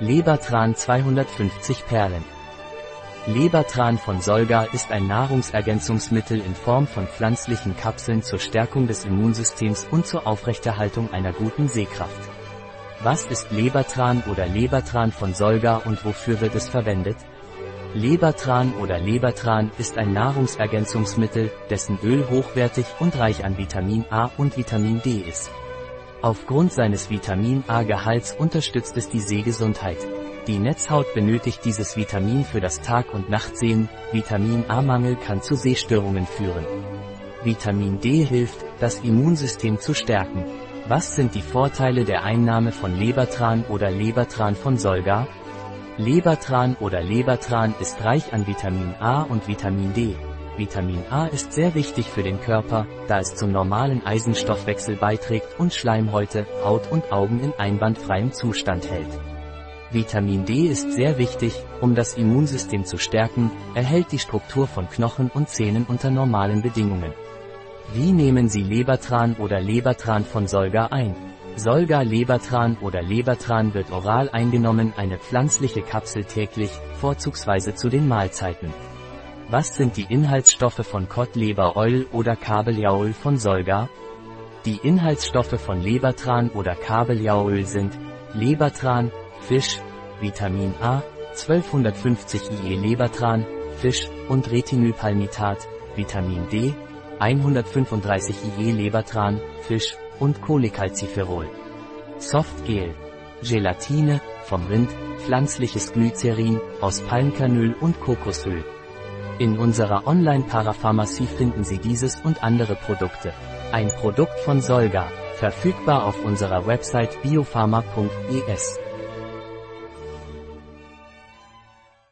Lebertran 250 Perlen. Lebertran von Solga ist ein Nahrungsergänzungsmittel in Form von pflanzlichen Kapseln zur Stärkung des Immunsystems und zur Aufrechterhaltung einer guten Sehkraft. Was ist Lebertran oder Lebertran von Solga und wofür wird es verwendet? Lebertran oder Lebertran ist ein Nahrungsergänzungsmittel, dessen Öl hochwertig und reich an Vitamin A und Vitamin D ist. Aufgrund seines Vitamin A-Gehalts unterstützt es die Sehgesundheit. Die Netzhaut benötigt dieses Vitamin für das Tag- und Nachtsehen, Vitamin A-Mangel kann zu Sehstörungen führen. Vitamin D hilft, das Immunsystem zu stärken. Was sind die Vorteile der Einnahme von Lebertran oder Lebertran von Solga? Lebertran oder Lebertran ist reich an Vitamin A und Vitamin D. Vitamin A ist sehr wichtig für den Körper, da es zum normalen Eisenstoffwechsel beiträgt und Schleimhäute, Haut und Augen in einwandfreiem Zustand hält. Vitamin D ist sehr wichtig, um das Immunsystem zu stärken, erhält die Struktur von Knochen und Zähnen unter normalen Bedingungen. Wie nehmen Sie Lebertran oder Lebertran von Solga ein? Solga Lebertran oder Lebertran wird oral eingenommen, eine pflanzliche Kapsel täglich, vorzugsweise zu den Mahlzeiten. Was sind die Inhaltsstoffe von Cod Leber Oil oder Kabeljauöl von Solga? Die Inhaltsstoffe von Lebertran oder Kabeljauöl sind Lebertran, Fisch, Vitamin A, 1250 IE Lebertran, Fisch und Retinylpalmitat, Vitamin D, 135 IE Lebertran, Fisch und Cholecalciferol. Softgel, Gelatine, vom Rind, pflanzliches Glycerin, aus Palmkernöl und Kokosöl. In unserer Online-Parapharmacie finden Sie dieses und andere Produkte. Ein Produkt von Solga, verfügbar auf unserer Website biopharma.es.